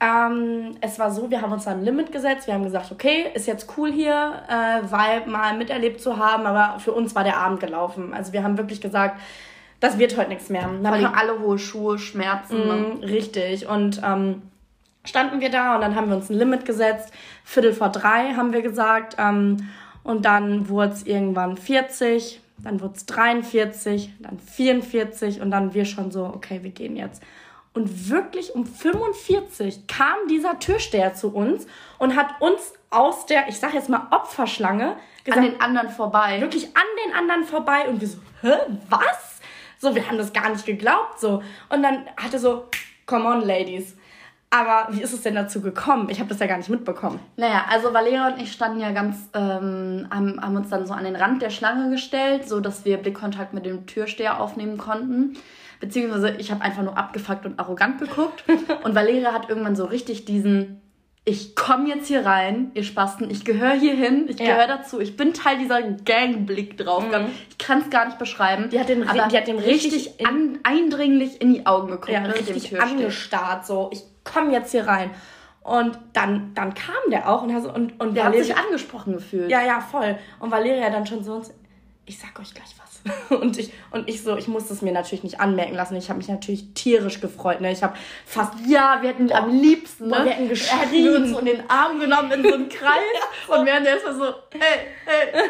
Ähm, es war so, wir haben uns ein Limit gesetzt. Wir haben gesagt, okay, ist jetzt cool hier, äh, weil mal miterlebt zu haben, aber für uns war der Abend gelaufen. Also wir haben wirklich gesagt, das wird heute nichts mehr. Dann haben alle hohe Schuhe, Schmerzen. Mm, richtig. Und ähm, standen wir da und dann haben wir uns ein Limit gesetzt. Viertel vor drei haben wir gesagt. Ähm, und dann wurde es irgendwann 40 dann wurde es 43, dann 44 und dann wir schon so, okay, wir gehen jetzt. Und wirklich um 45 kam dieser Türsteher zu uns und hat uns aus der, ich sag jetzt mal, Opferschlange gesagt, an den anderen vorbei. Wirklich an den anderen vorbei und wir so, hä, was? So, wir haben das gar nicht geglaubt, so. Und dann hatte so, come on, Ladies. Aber wie ist es denn dazu gekommen? Ich habe das ja gar nicht mitbekommen. Naja, also Valeria und ich standen ja ganz, ähm, haben, haben uns dann so an den Rand der Schlange gestellt, so dass wir Blickkontakt mit dem Türsteher aufnehmen konnten. Beziehungsweise ich habe einfach nur abgefuckt und arrogant geguckt. und Valeria hat irgendwann so richtig diesen, ich komme jetzt hier rein, ihr Spasten, ich gehöre hier hin, ich ja. gehöre dazu, ich bin Teil dieser Gangblick drauf. Mhm. Ich kann es gar nicht beschreiben. Die hat den, aber die hat den richtig, richtig an, eindringlich in die Augen geguckt. Ja, ne, richtig angestarrt, so. Ich komm jetzt hier rein. Und dann, dann kam der auch und, und, und der Valeria, hat sich angesprochen gefühlt. Ja, ja, voll. Und Valeria dann schon so, ich sag euch gleich was. Und ich, und ich so, ich musste es mir natürlich nicht anmerken lassen. Ich habe mich natürlich tierisch gefreut. Ne? Ich habe fast, ja, wir hätten am liebsten, ne? wir hätten geschrien. Wir uns in den Arm genommen in so einen Kreis. ja, und wir haben erstmal so, ey, ey, ey,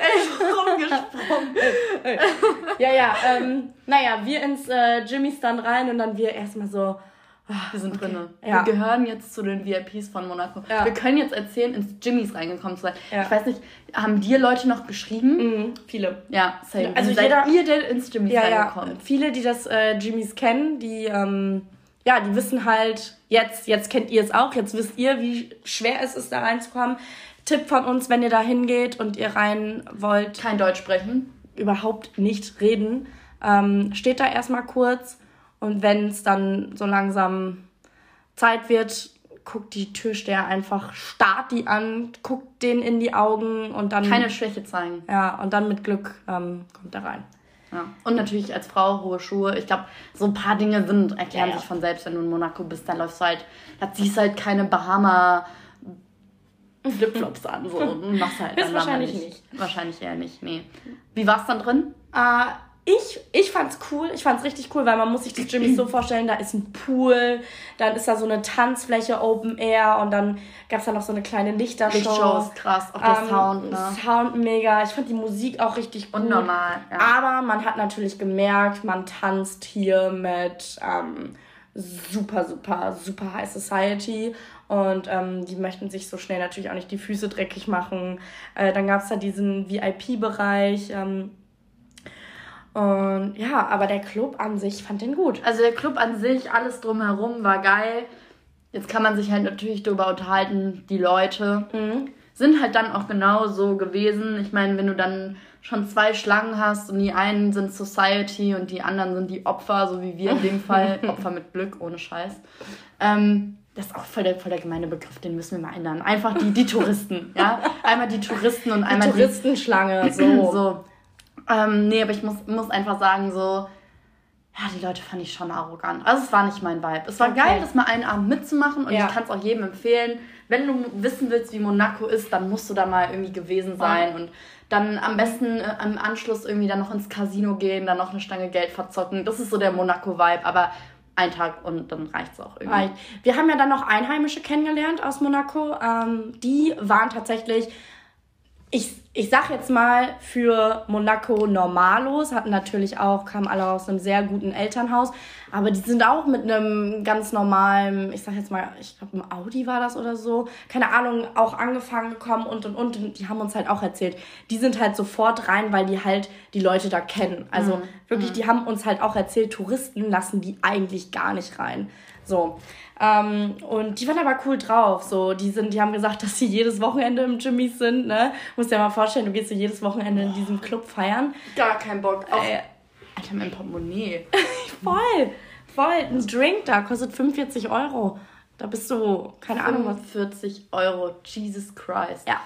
rumgesprungen. ja, ja, ähm, naja, wir ins äh, Jimmys dann rein und dann wir erstmal so, wir sind okay. drinne. Ja. Wir gehören jetzt zu den VIPs von Monaco. Ja. Wir können jetzt erzählen, ins Jimmys reingekommen zu sein. Ja. Ich weiß nicht, haben dir Leute noch geschrieben? Mhm, viele. Ja, same. Also Wie seid jeder, ihr denn ins Jimmys reingekommen? Ja. Viele, die das äh, Jimmys kennen, die, ähm, ja, die wissen halt, jetzt, jetzt kennt ihr es auch, jetzt wisst ihr, wie schwer es ist, da reinzukommen. Tipp von uns, wenn ihr da hingeht und ihr rein wollt. Kein Deutsch sprechen. Überhaupt nicht reden. Ähm, steht da erstmal kurz und wenn es dann so langsam Zeit wird, guckt die Türsteher einfach, starrt die an, guckt den in die Augen und dann. Keine Schwäche zeigen. Ja, und dann mit Glück ähm, kommt er rein. Ja. Und natürlich als Frau hohe Schuhe. Ich glaube, so ein paar Dinge sind, erklären ja, ja. sich von selbst, wenn du in Monaco bist, dann läufst du halt, da ziehst halt keine Bahama Flipflops an so und machst halt dann wahrscheinlich nicht. nicht. Wahrscheinlich eher nicht, nee. Wie war es dann drin? Äh, ich, ich fand's cool. Ich fand's richtig cool, weil man muss sich die Jimmys so vorstellen, da ist ein Pool, dann ist da so eine Tanzfläche Open Air und dann gab's da noch so eine kleine Lichtershow. Ist krass, auch der ähm, Sound, ne? Sound mega. Ich fand die Musik auch richtig gut. Unnormal, ja. Aber man hat natürlich gemerkt, man tanzt hier mit ähm, super, super, super High Society und ähm, die möchten sich so schnell natürlich auch nicht die Füße dreckig machen. Äh, dann gab's da diesen VIP-Bereich, ähm, und ja, aber der Club an sich fand den gut. Also der Club an sich, alles drumherum war geil. Jetzt kann man sich halt natürlich darüber unterhalten, die Leute mhm. sind halt dann auch genau so gewesen. Ich meine, wenn du dann schon zwei Schlangen hast und die einen sind Society und die anderen sind die Opfer, so wie wir in dem Fall. Opfer mit Glück, ohne Scheiß. Ähm, das ist auch voll der, voll der gemeine Begriff, den müssen wir mal ändern. Einfach die, die Touristen, ja. Einmal die Touristen und einmal die Touristenschlange, so. so. Ähm, nee, aber ich muss, muss einfach sagen, so, ja, die Leute fand ich schon arrogant. Also es war nicht mein Vibe. Es war okay. geil, das mal einen Abend mitzumachen und ja. ich kann es auch jedem empfehlen. Wenn du wissen willst, wie Monaco ist, dann musst du da mal irgendwie gewesen sein und dann am besten äh, im Anschluss irgendwie dann noch ins Casino gehen, dann noch eine Stange Geld verzocken. Das ist so der Monaco-Vibe, aber ein Tag und dann reicht es auch irgendwie. Wir haben ja dann noch Einheimische kennengelernt aus Monaco. Ähm, die waren tatsächlich ich, ich sag jetzt mal, für Monaco Normalos, hatten natürlich auch, kamen alle aus einem sehr guten Elternhaus, aber die sind auch mit einem ganz normalen, ich sag jetzt mal, ich glaube, ein Audi war das oder so, keine Ahnung, auch angefangen gekommen und und und. Und die haben uns halt auch erzählt, die sind halt sofort rein, weil die halt die Leute da kennen. Also mhm. wirklich, mhm. die haben uns halt auch erzählt, Touristen lassen die eigentlich gar nicht rein. So. Ähm, und die waren aber cool drauf. So, die sind, die haben gesagt, dass sie jedes Wochenende im Jimmys sind. Ne, musst dir mal vorstellen, du gehst so jedes Wochenende in diesem Club feiern. Gar kein Bock. Auch, äh, Alter, mein Portemonnaie. voll, voll. Ein Drink da kostet 45 Euro. Da bist du, keine Ahnung was. 40 Euro, Jesus Christ. Ja.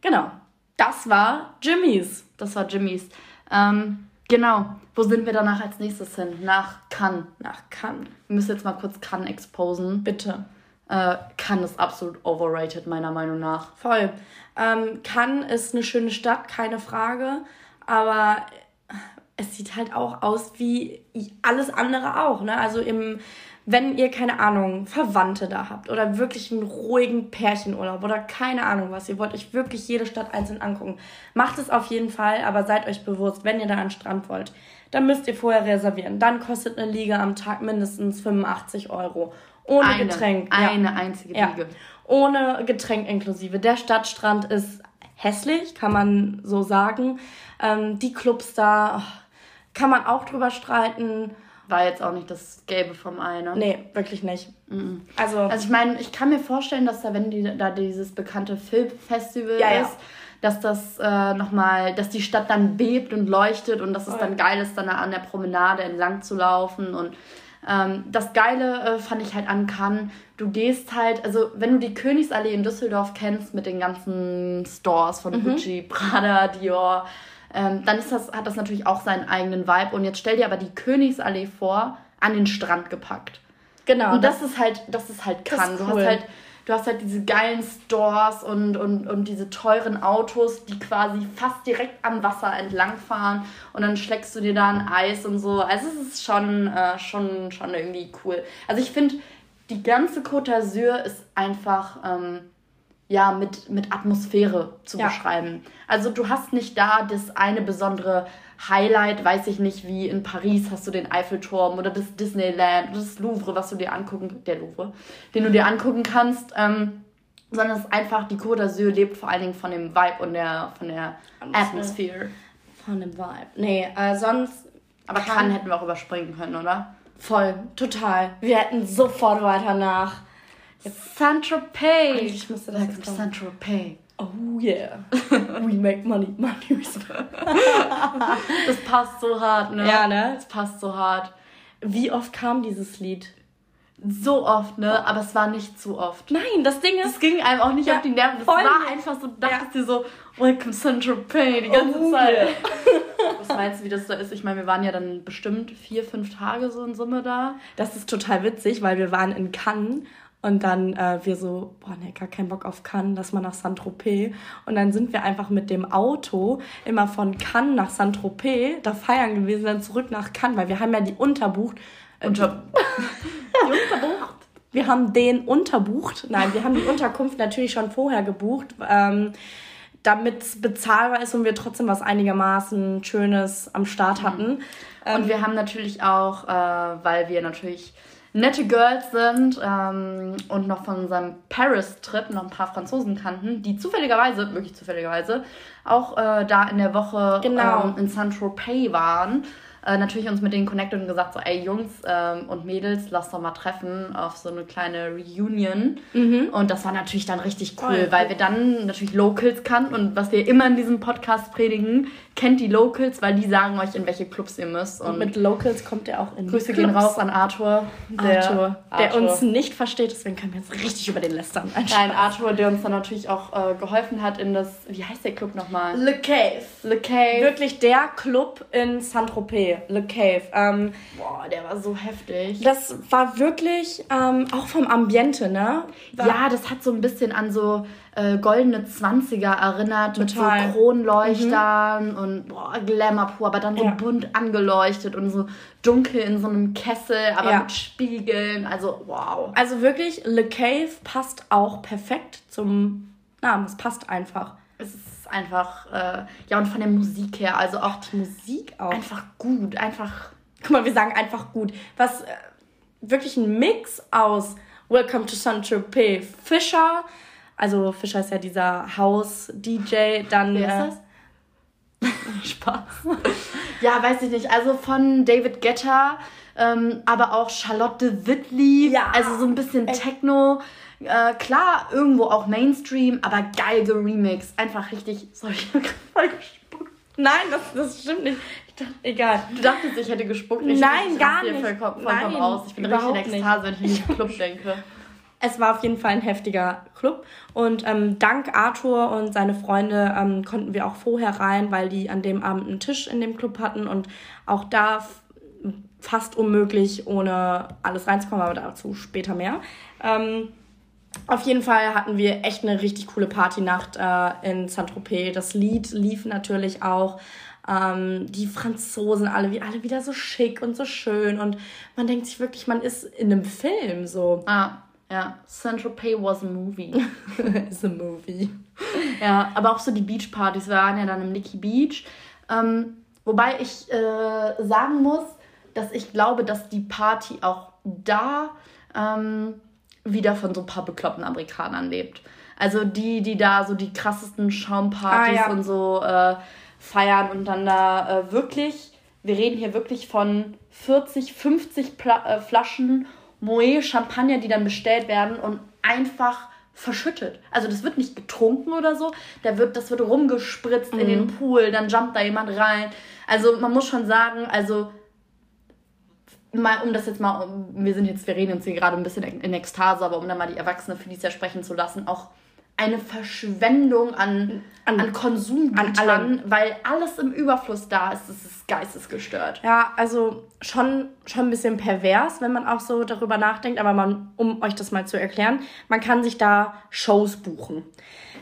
Genau. Das war Jimmys. Das war Jimmys. Ähm, Genau. Wo sind wir danach als nächstes hin? Nach Cannes. Nach Cannes. Wir müssen jetzt mal kurz Cannes exposen. Bitte. Äh, Cannes ist absolut overrated, meiner Meinung nach. Voll. Ähm, Cannes ist eine schöne Stadt, keine Frage. Aber es sieht halt auch aus wie alles andere auch. Ne? Also im wenn ihr, keine Ahnung, Verwandte da habt oder wirklich einen ruhigen Pärchenurlaub oder keine Ahnung was, ihr wollt euch wirklich jede Stadt einzeln angucken, macht es auf jeden Fall, aber seid euch bewusst, wenn ihr da an den Strand wollt, dann müsst ihr vorher reservieren. Dann kostet eine Liege am Tag mindestens 85 Euro. Ohne eine, Getränk. Eine ja. einzige Liege. Ja. Ohne Getränk inklusive. Der Stadtstrand ist hässlich, kann man so sagen. Ähm, die Clubs da oh, kann man auch drüber streiten war jetzt auch nicht das Gelbe vom Ei, ne? Nee, wirklich nicht. Mhm. Also, also ich meine, ich kann mir vorstellen, dass da, wenn die, da dieses bekannte Filmfestival ja, ist, ja. dass das äh, nochmal, dass die Stadt dann bebt und leuchtet und dass es dann geil ist, dann an der Promenade entlang zu laufen und ähm, das Geile äh, fand ich halt an Cannes, du gehst halt, also wenn du die Königsallee in Düsseldorf kennst mit den ganzen Stores von mhm. Gucci, Prada, Dior, ähm, dann ist das, hat das natürlich auch seinen eigenen Vibe. Und jetzt stell dir aber die Königsallee vor, an den Strand gepackt. Genau. Und das, das ist halt, das ist halt kann. Cool. Du hast halt, du hast halt diese geilen Stores und, und, und diese teuren Autos, die quasi fast direkt am Wasser entlangfahren und dann schlägst du dir da ein Eis und so. Also es ist schon, äh, schon, schon irgendwie cool. Also ich finde, die ganze Côte d'Azur ist einfach ähm, ja, mit, mit Atmosphäre zu ja. beschreiben. Also du hast nicht da das eine besondere Highlight, weiß ich nicht, wie in Paris hast du den Eiffelturm oder das Disneyland oder das Louvre, was du dir angucken, der Louvre, den du dir angucken kannst, ähm, sondern es ist einfach, die Côte d'Azur lebt vor allen Dingen von dem Vibe und der, von der Atmosphäre. Von dem Vibe. Nee, äh, sonst... Aber kann hätten wir auch überspringen können, oder? Voll, total. Wir hätten sofort weiter nach Saint-Tropez. Eigentlich müsste das jetzt Saint-Tropez. Oh yeah. We make money. Money Das passt so hart, ne? Ja, ne? Das passt so hart. Wie oft kam dieses Lied? So oft, ne? Aber es war nicht zu oft. Nein, das Ding ist. Es ging einem auch nicht ja, auf die Nerven. Es war nicht. einfach so, dachtest ja. dir so, Welcome Saint-Tropez die ganze oh, Zeit. Yeah. Was meinst du, wie das da ist? Ich meine, wir waren ja dann bestimmt vier, fünf Tage so in Summe da. Das ist total witzig, weil wir waren in Cannes und dann äh, wir so, boah, ne, gar keinen Bock auf Cannes, lass mal nach Saint-Tropez. Und dann sind wir einfach mit dem Auto immer von Cannes nach Saint-Tropez da feiern gewesen, dann zurück nach Cannes, weil wir haben ja die unterbucht. Äh, Unter die unterbucht? Wir haben den unterbucht. Nein, wir haben die Unterkunft natürlich schon vorher gebucht. Ähm, damit es bezahlbar ist und wir trotzdem was einigermaßen Schönes am Start hatten. Und ähm, wir haben natürlich auch, äh, weil wir natürlich nette Girls sind ähm, und noch von unserem Paris-Trip noch ein paar Franzosen kannten, die zufälligerweise, wirklich zufälligerweise, auch äh, da in der Woche genau. ähm, in Saint-Tropez waren. Äh, natürlich uns mit denen connected und gesagt so, ey Jungs ähm, und Mädels, lass doch mal treffen auf so eine kleine Reunion. Mhm. Und das war natürlich dann richtig cool, oh, weil wir dann natürlich Locals kannten und was wir immer in diesem Podcast predigen, kennt die Locals, weil die sagen euch, in welche Clubs ihr müsst. Und, und mit Locals kommt ihr auch in Grüße gehen raus an Arthur. Der, Arthur, der Arthur. uns nicht versteht, deswegen können wir jetzt richtig über den lästern. Nein, Arthur, der uns dann natürlich auch äh, geholfen hat in das, wie heißt der Club nochmal? Le Cave. Le Cave. Wirklich der Club in Saint-Tropez, Le Cave. Ähm, Boah, der war so heftig. Das war wirklich, ähm, auch vom Ambiente, ne? War ja, das hat so ein bisschen an so äh, goldene Zwanziger erinnert Total. mit so Kronleuchtern mhm. und boah, Glamour pur, aber dann so ja. bunt angeleuchtet und so dunkel in so einem Kessel, aber ja. mit Spiegeln. Also wow. Also wirklich, Le Cave passt auch perfekt zum Namen. Es passt einfach. Es ist einfach, äh, ja, und von der Musik her, also auch die Musik auch. Einfach gut, einfach. Guck mal, wir sagen einfach gut. Was äh, wirklich ein Mix aus Welcome to Saint-Tropez, Fischer, also Fischer ist ja dieser House-DJ, dann. Wer ist äh, das? Spaß. ja, weiß ich nicht. Also von David Guetta, ähm, aber auch Charlotte Whitley. Ja. Also so ein bisschen Techno. Äh, klar, irgendwo auch Mainstream, aber geil geremixed. Einfach richtig. Sorry, ich hab gerade gespuckt. Nein, das, das stimmt nicht. Ich dachte, egal. Du dachtest, ich hätte gespuckt. Ich Nein, gar nicht. Vollkommen, vollkommen Nein, aus. Ich bin richtig in Ekstase, wenn ich an den Club denke. Es war auf jeden Fall ein heftiger Club. Und ähm, dank Arthur und seine Freunde ähm, konnten wir auch vorher rein, weil die an dem Abend einen Tisch in dem Club hatten. Und auch da fast unmöglich, ohne alles reinzukommen, aber dazu später mehr. Ähm, auf jeden Fall hatten wir echt eine richtig coole Partynacht äh, in Saint-Tropez. Das Lied lief natürlich auch. Ähm, die Franzosen alle, wie alle wieder so schick und so schön. Und man denkt sich wirklich, man ist in einem Film so. Ah. Ja, Pay was a movie. Is a movie. Ja, aber auch so die Beachpartys waren ja dann im Nicky Beach. Ähm, wobei ich äh, sagen muss, dass ich glaube, dass die Party auch da ähm, wieder von so ein paar bekloppten Amerikanern lebt. Also die, die da so die krassesten Schaumpartys ah, ja. und so äh, feiern und dann da äh, wirklich, wir reden hier wirklich von 40, 50 Pla äh, Flaschen Moe Champagner, die dann bestellt werden und einfach verschüttet. Also das wird nicht getrunken oder so, da wird, das wird rumgespritzt mhm. in den mhm. Pool, dann jumpt da jemand rein. Also man muss schon sagen, also mal, um das jetzt mal, wir sind jetzt, wir reden uns hier gerade ein bisschen in Ekstase, aber um dann mal die Erwachsene Felicia sprechen zu lassen, auch eine Verschwendung an, an, an Konsumgütern, weil alles im Überfluss da ist. Es ist geistesgestört. Ja, also schon, schon ein bisschen pervers, wenn man auch so darüber nachdenkt. Aber man, um euch das mal zu erklären, man kann sich da Shows buchen.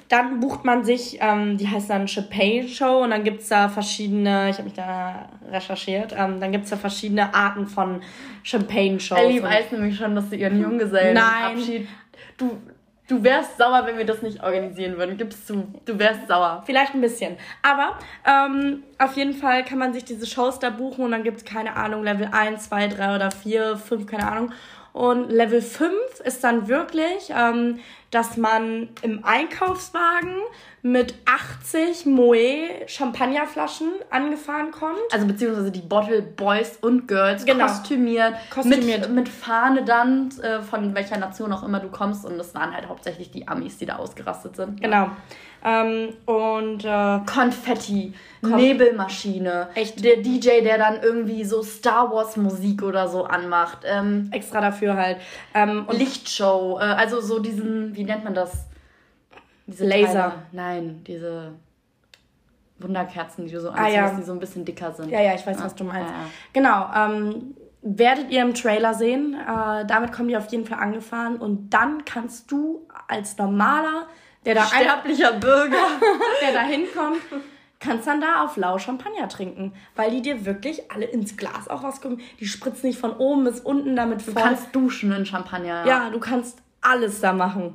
Dann bucht man sich, ähm, die heißt dann Champagne Show und dann gibt es da verschiedene, ich habe mich da recherchiert, ähm, dann gibt es da verschiedene Arten von Champagne Shows. Ellie weiß nämlich schon, dass sie ihren Junggesellen Nein. Abschied. Du, Du wärst sauer, wenn wir das nicht organisieren würden. Gibst du. Du wärst sauer. Vielleicht ein bisschen. Aber ähm, auf jeden Fall kann man sich diese Shows da buchen und dann gibt es, keine Ahnung, Level 1, 2, 3 oder 4, 5, keine Ahnung. Und Level 5 ist dann wirklich, ähm, dass man im Einkaufswagen mit 80 Moe Champagnerflaschen angefahren kommt. Also beziehungsweise die Bottle Boys und Girls genau. kostümiert, kostümiert. Mit, mit Fahne dann, äh, von welcher Nation auch immer du kommst. Und das waren halt hauptsächlich die Amis, die da ausgerastet sind. Genau. Ähm, und äh, Konfetti, Kon Nebelmaschine, echt der DJ, der dann irgendwie so Star Wars Musik oder so anmacht, ähm, extra dafür halt ähm, und Lichtshow, äh, also so diesen, wie nennt man das? Diese Laser. Teile. Nein, diese Wunderkerzen, die du so anziehst, ah, ja. die so ein bisschen dicker sind. Ja, ja, ich weiß, ah, was du meinst. Ja, ja. Genau. Ähm, werdet ihr im Trailer sehen. Äh, damit kommen die auf jeden Fall angefahren und dann kannst du als normaler der da sterblicher Bürger, der da hinkommt, kannst dann da auf lau Champagner trinken, weil die dir wirklich alle ins Glas auch rauskommen. Die spritzen nicht von oben bis unten damit voll. Du kannst duschen in Champagner. Ja, ja du kannst alles da machen.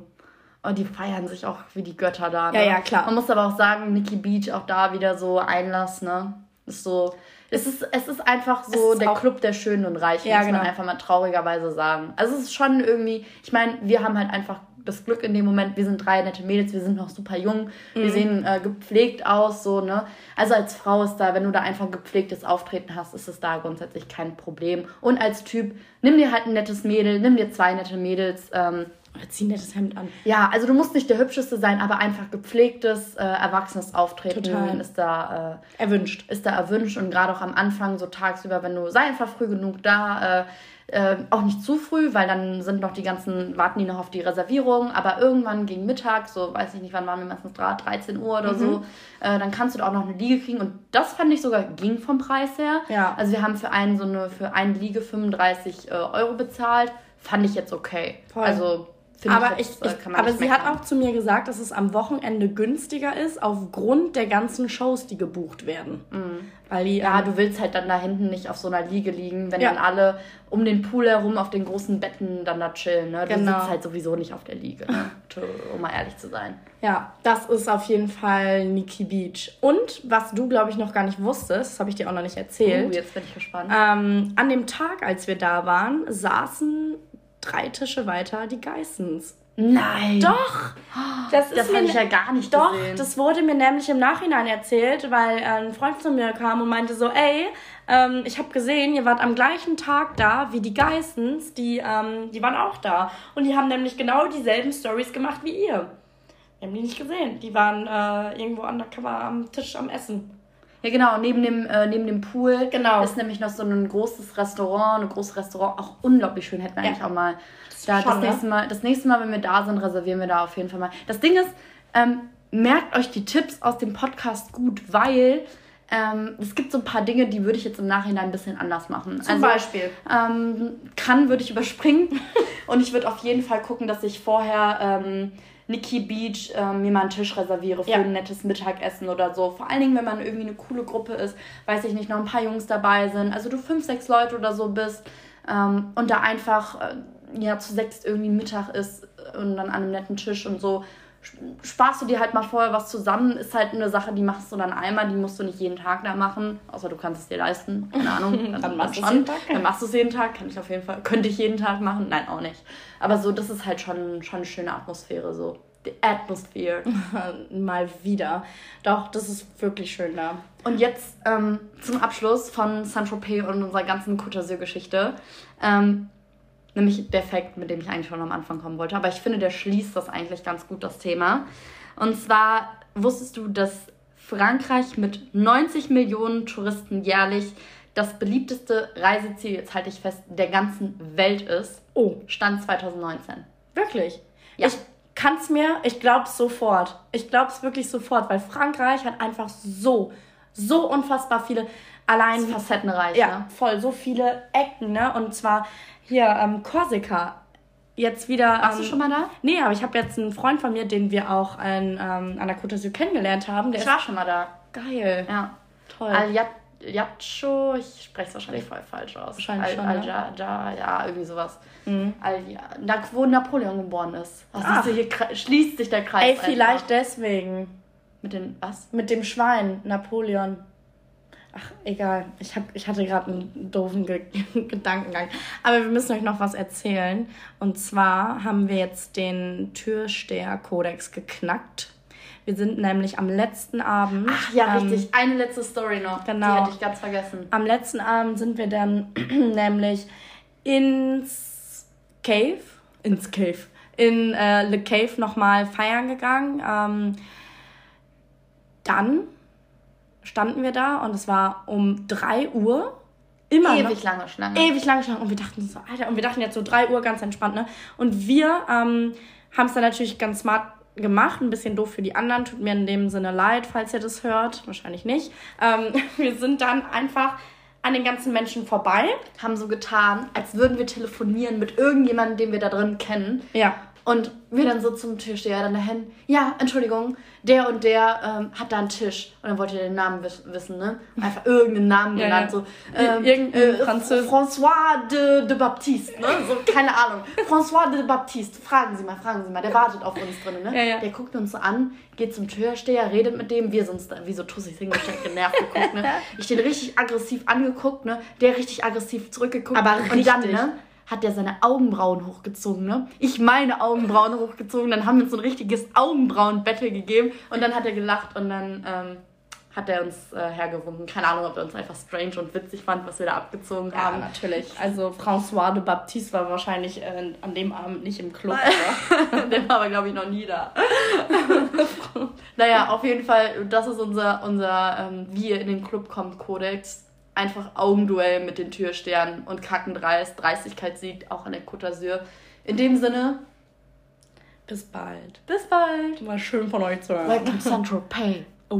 Und die feiern sich auch wie die Götter da. Ne? Ja, ja, klar. Man muss aber auch sagen, Nikki Beach auch da wieder so Einlass, ne? Ist so. Es ist, es ist einfach so ist der Club der Schönen und Reichen, ja, muss genau. man einfach mal traurigerweise sagen. Also es ist schon irgendwie, ich meine, wir haben halt einfach das Glück in dem Moment, wir sind drei nette Mädels, wir sind noch super jung, mhm. wir sehen äh, gepflegt aus, so, ne? Also als Frau ist da, wenn du da einfach ein gepflegtes Auftreten hast, ist es da grundsätzlich kein Problem. Und als Typ, nimm dir halt ein nettes Mädel, nimm dir zwei nette Mädels, ähm, zieh nettes Hemd an. Ja, also du musst nicht der hübscheste sein, aber einfach gepflegtes, äh, erwachsenes Auftreten Total. ist da äh, erwünscht. Ist da erwünscht und gerade auch am Anfang so tagsüber, wenn du sei einfach früh genug da, äh, äh, auch nicht zu früh, weil dann sind noch die ganzen, warten die noch auf die Reservierung, aber irgendwann gegen Mittag, so weiß ich nicht, wann waren wir meistens 13 Uhr oder mhm. so, äh, dann kannst du da auch noch eine Liege kriegen und das fand ich sogar ging vom Preis her. Ja. Also wir haben für einen so eine, für eine Liege 35 äh, Euro bezahlt, fand ich jetzt okay. Voll. Also aber ich, ich, ich aber sie hat auch zu mir gesagt, dass es am Wochenende günstiger ist, aufgrund der ganzen Shows, die gebucht werden. Mhm. Weil die, ja, ähm, du willst halt dann da hinten nicht auf so einer Liege liegen, wenn ja. dann alle um den Pool herum auf den großen Betten dann da chillen. Ne? Du genau. sitzt halt sowieso nicht auf der Liege, ne? um mal ehrlich zu sein. Ja, das ist auf jeden Fall Nikki Beach. Und was du, glaube ich, noch gar nicht wusstest, das habe ich dir auch noch nicht erzählt. Oh, jetzt bin ich gespannt. Ähm, an dem Tag, als wir da waren, saßen drei Tische weiter die Geissens. Nein. Doch. Das, das habe ich ja gar nicht Doch, gesehen. das wurde mir nämlich im Nachhinein erzählt, weil ein Freund zu mir kam und meinte so, ey, ähm, ich habe gesehen, ihr wart am gleichen Tag da wie die Geissens, die, ähm, die waren auch da. Und die haben nämlich genau dieselben Stories gemacht wie ihr. Wir haben die nicht gesehen. Die waren äh, irgendwo undercover am Tisch am Essen. Ja, genau, neben dem, äh, neben dem Pool genau. ist nämlich noch so ein großes Restaurant, ein großes Restaurant, auch unglaublich schön, hätten wir ja. eigentlich auch mal. Da, Schon, das, ne? nächste mal. Das nächste Mal, wenn wir da sind, reservieren wir da auf jeden Fall mal. Das Ding ist, ähm, merkt euch die Tipps aus dem Podcast gut, weil ähm, es gibt so ein paar Dinge, die würde ich jetzt im Nachhinein ein bisschen anders machen. Zum also, Beispiel? Ähm, kann würde ich überspringen und ich würde auf jeden Fall gucken, dass ich vorher ähm, Nikki Beach äh, mir mal einen Tisch reserviere für ja. ein nettes Mittagessen oder so. Vor allen Dingen, wenn man irgendwie eine coole Gruppe ist, weiß ich nicht, noch ein paar Jungs dabei sind, also du fünf, sechs Leute oder so bist ähm, und da einfach äh, ja zu sechs irgendwie Mittag ist und dann an einem netten Tisch und so sparst du dir halt mal vorher was zusammen, ist halt eine Sache, die machst du dann einmal, die musst du nicht jeden Tag da machen, außer du kannst es dir leisten, keine Ahnung. Dann, dann machst du es jeden Tag. Dann machst du es jeden Tag, kann ich auf jeden Fall, könnte ich jeden Tag machen, nein, auch nicht. Aber so, das ist halt schon, schon eine schöne Atmosphäre, so. Die Atmosphäre. mal wieder. Doch, das ist wirklich schön da. Und jetzt ähm, zum Abschluss von Saint-Tropez und unserer ganzen Côte d'Azur-Geschichte. Ähm, Nämlich der Fakt, mit dem ich eigentlich schon am Anfang kommen wollte. Aber ich finde, der schließt das eigentlich ganz gut, das Thema. Und zwar wusstest du, dass Frankreich mit 90 Millionen Touristen jährlich das beliebteste Reiseziel, jetzt halte ich fest, der ganzen Welt ist. Oh. Stand 2019. Wirklich? Ja. Ich kann es mir, ich glaube es sofort. Ich glaube es wirklich sofort, weil Frankreich hat einfach so, so unfassbar viele allein. Facettenreich. Ja, ne? voll. So viele Ecken, ne? Und zwar hier, ähm, Korsika. Jetzt wieder. Warst ähm, du schon mal da? Nee, aber ich habe jetzt einen Freund von mir, den wir auch an, ähm, an der Côte d'Azur kennengelernt haben. Der ich war schon mal da. Geil. Ja. Toll. Al-Yacho, ich spreche es wahrscheinlich voll falsch aus. Wahrscheinlich Al, schon. Al, ja. ja, irgendwie sowas. Mhm. Al, da, wo Napoleon geboren ist. Ach, hier schließt sich der Kreis. Ey, vielleicht einfach. deswegen. Mit den, was? Mit dem Schwein, Napoleon. Ach, egal. Ich, hab, ich hatte gerade einen doofen Ge Gedankengang. Aber wir müssen euch noch was erzählen. Und zwar haben wir jetzt den Türsteher-Kodex geknackt. Wir sind nämlich am letzten Abend. Ach ja, ähm, richtig. Eine letzte Story noch. Genau. Die hatte ich ganz vergessen. Am letzten Abend sind wir dann nämlich ins Cave. Ins Cave. In äh, Le Cave nochmal feiern gegangen. Ähm, dann standen wir da und es war um 3 Uhr. Immer Ewig noch, lange Schlange. Ewig lange Schlange. Und wir dachten so, Alter, und wir dachten jetzt so 3 Uhr ganz entspannt, ne? Und wir ähm, haben es dann natürlich ganz smart gemacht, ein bisschen doof für die anderen, tut mir in dem Sinne leid, falls ihr das hört, wahrscheinlich nicht. Ähm, wir sind dann einfach an den ganzen Menschen vorbei. Haben so getan, als würden wir telefonieren mit irgendjemandem, den wir da drin kennen. Ja. Und wir dann so zum Türsteher dann dahin, ja, Entschuldigung, der und der ähm, hat da einen Tisch. Und dann wollte er den Namen wiss wissen, ne? Einfach irgendeinen Namen ja, genannt, ja. so. Ähm, Irgendein äh, François de, de Baptiste, ne? So, keine Ahnung. François de Baptiste, fragen Sie mal, fragen Sie mal, der wartet auf uns drin, ne? Ja, ja. Der guckt uns so an, geht zum Türsteher, redet mit dem, wir sind da wie so Tussis hingestellt, genervt geguckt, ne? Ich den richtig aggressiv angeguckt, ne? Der richtig aggressiv zurückgeguckt. Aber richtig. Und dann, ne? Hat der seine Augenbrauen hochgezogen, ne? Ich meine Augenbrauen hochgezogen, dann haben wir uns so ein richtiges Augenbrauen-Battle gegeben und dann hat er gelacht und dann ähm, hat er uns äh, hergewunken. Keine Ahnung, ob er uns einfach strange und witzig fand, was wir da abgezogen ja, haben. Ja, natürlich. Also François de Baptiste war wahrscheinlich äh, an dem Abend nicht im Club. Der war aber, glaube ich, noch nie da. naja, auf jeden Fall, das ist unser, unser ähm, wie ihr in den Club kommt, Kodex. Einfach Augenduell mit den Türsternen und kackendreist. Dreistigkeit siegt auch an der Côte d'Azur. In dem Sinne, bis bald. Bis bald. War schön von euch zu hören. Welcome Central Pay.